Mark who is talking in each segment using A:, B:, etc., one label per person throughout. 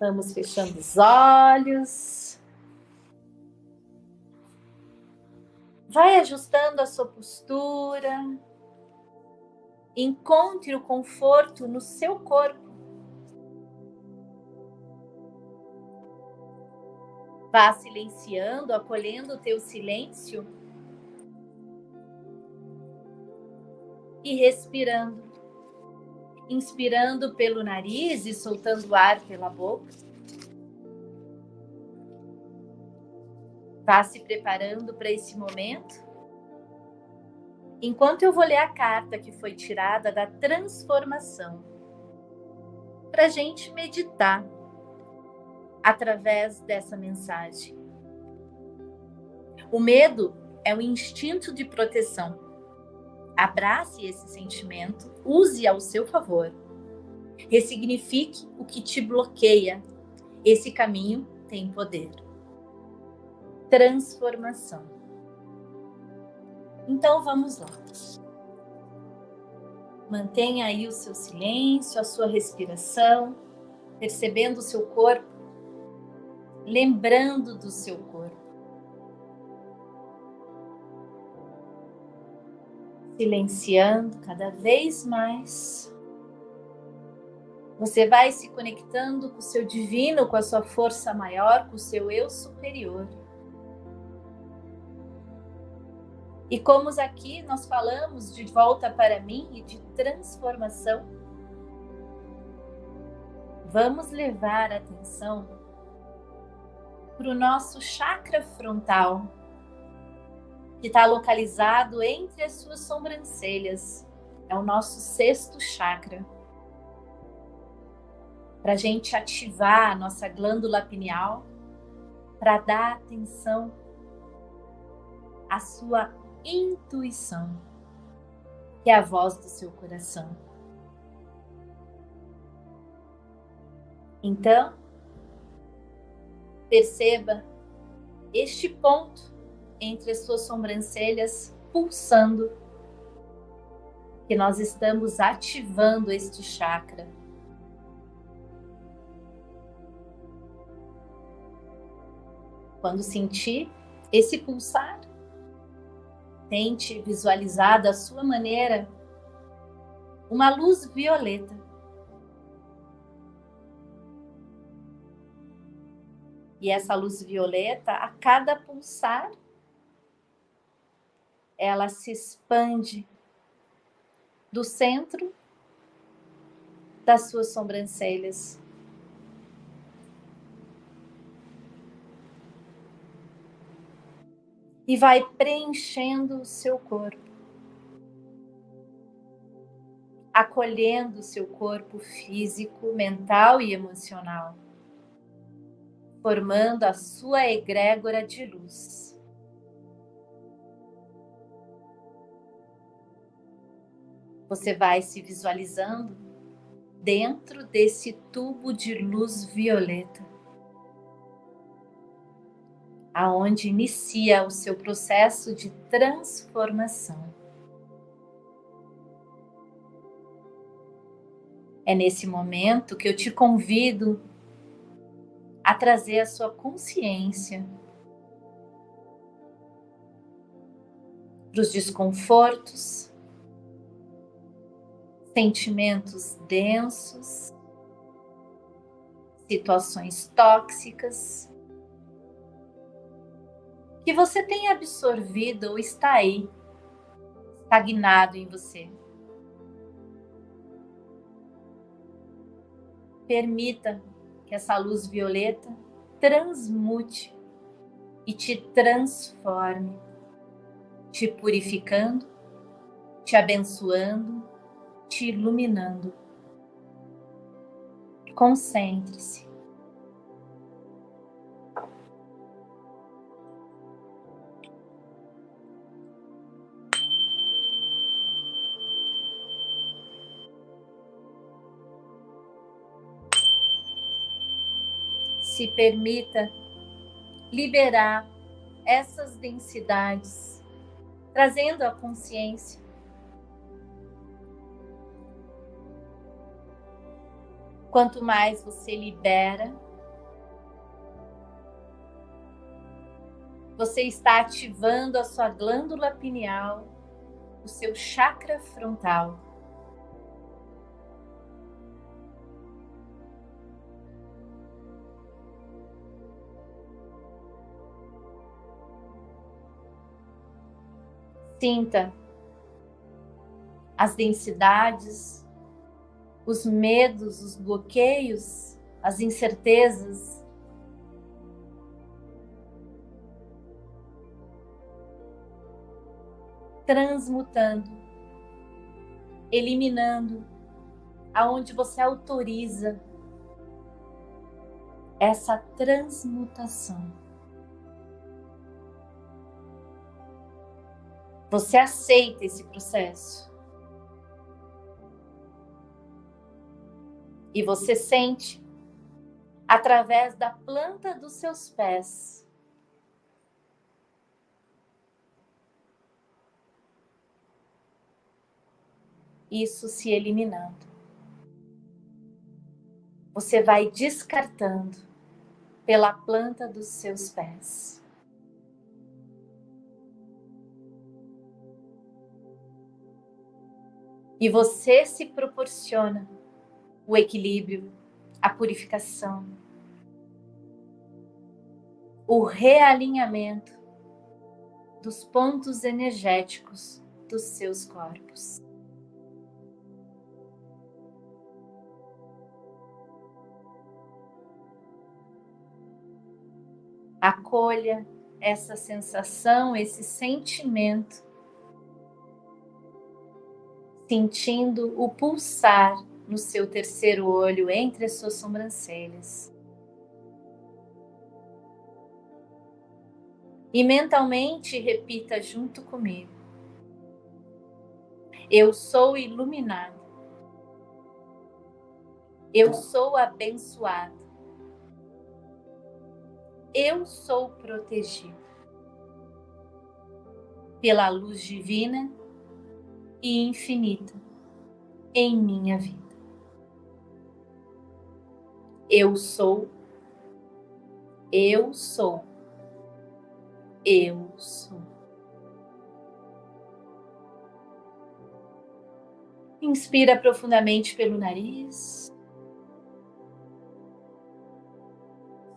A: Vamos fechando os olhos. Vai ajustando a sua postura. Encontre o conforto no seu corpo. Vá silenciando, acolhendo o teu silêncio e respirando. Inspirando pelo nariz e soltando ar pela boca. Vá se preparando para esse momento. Enquanto eu vou ler a carta que foi tirada da transformação, para a gente meditar através dessa mensagem. O medo é um instinto de proteção. Abrace esse sentimento, use ao seu favor. Ressignifique o que te bloqueia. Esse caminho tem poder. Transformação. Então vamos lá. Mantenha aí o seu silêncio, a sua respiração, percebendo o seu corpo lembrando do seu Silenciando cada vez mais. Você vai se conectando com o seu divino, com a sua força maior, com o seu eu superior. E como aqui nós falamos de volta para mim e de transformação, vamos levar atenção para o nosso chakra frontal, que está localizado entre as suas sobrancelhas. É o nosso sexto chakra. Para a gente ativar a nossa glândula pineal, para dar atenção à sua intuição, que é a voz do seu coração. Então, Perceba este ponto entre as suas sobrancelhas pulsando, que nós estamos ativando este chakra. Quando sentir esse pulsar, tente visualizar da sua maneira uma luz violeta E essa luz violeta, a cada pulsar, ela se expande do centro das suas sobrancelhas. E vai preenchendo o seu corpo, acolhendo o seu corpo físico, mental e emocional formando a sua egrégora de luz. Você vai se visualizando dentro desse tubo de luz violeta, aonde inicia o seu processo de transformação. É nesse momento que eu te convido a trazer a sua consciência para os desconfortos, sentimentos densos, situações tóxicas que você tem absorvido ou está aí, estagnado em você. Permita que essa luz violeta transmute e te transforme, te purificando, te abençoando, te iluminando. Concentre-se. se permita liberar essas densidades, trazendo a consciência. Quanto mais você libera, você está ativando a sua glândula pineal, o seu chakra frontal. Sinta as densidades os medos, os bloqueios, as incertezas transmutando, eliminando, aonde você autoriza essa transmutação. Você aceita esse processo. E você sente através da planta dos seus pés isso se eliminando. Você vai descartando pela planta dos seus pés. E você se proporciona o equilíbrio, a purificação, o realinhamento dos pontos energéticos dos seus corpos. Acolha essa sensação, esse sentimento, sentindo o pulsar no seu terceiro olho entre as suas sobrancelhas. E mentalmente repita junto comigo: Eu sou iluminado. Eu sou abençoado eu sou protegido pela luz divina e infinita em minha vida. Eu sou, eu sou, eu sou. Inspira profundamente pelo nariz.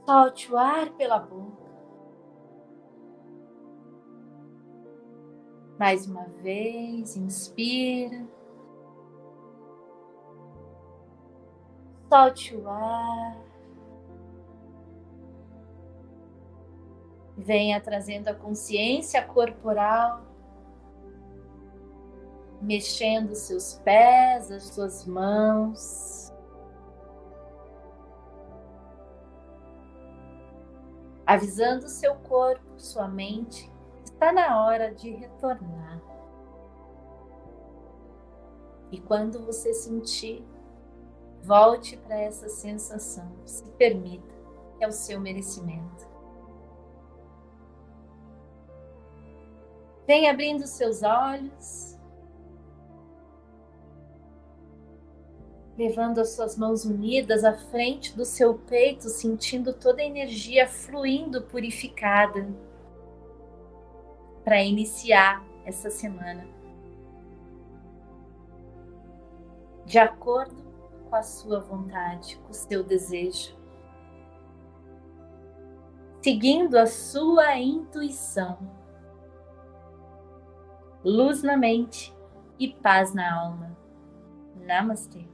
A: Solte o ar pela boca. Mais uma vez, inspira. Solte o ar. Venha trazendo a consciência corporal, mexendo seus pés, as suas mãos. avisando seu corpo, sua mente, está na hora de retornar. E quando você sentir, volte para essa sensação, se permita, é o seu merecimento. Vem abrindo seus olhos. levando as suas mãos unidas à frente do seu peito, sentindo toda a energia fluindo purificada para iniciar essa semana. De acordo com a sua vontade, com o seu desejo. Seguindo a sua intuição. Luz na mente e paz na alma. Namastê.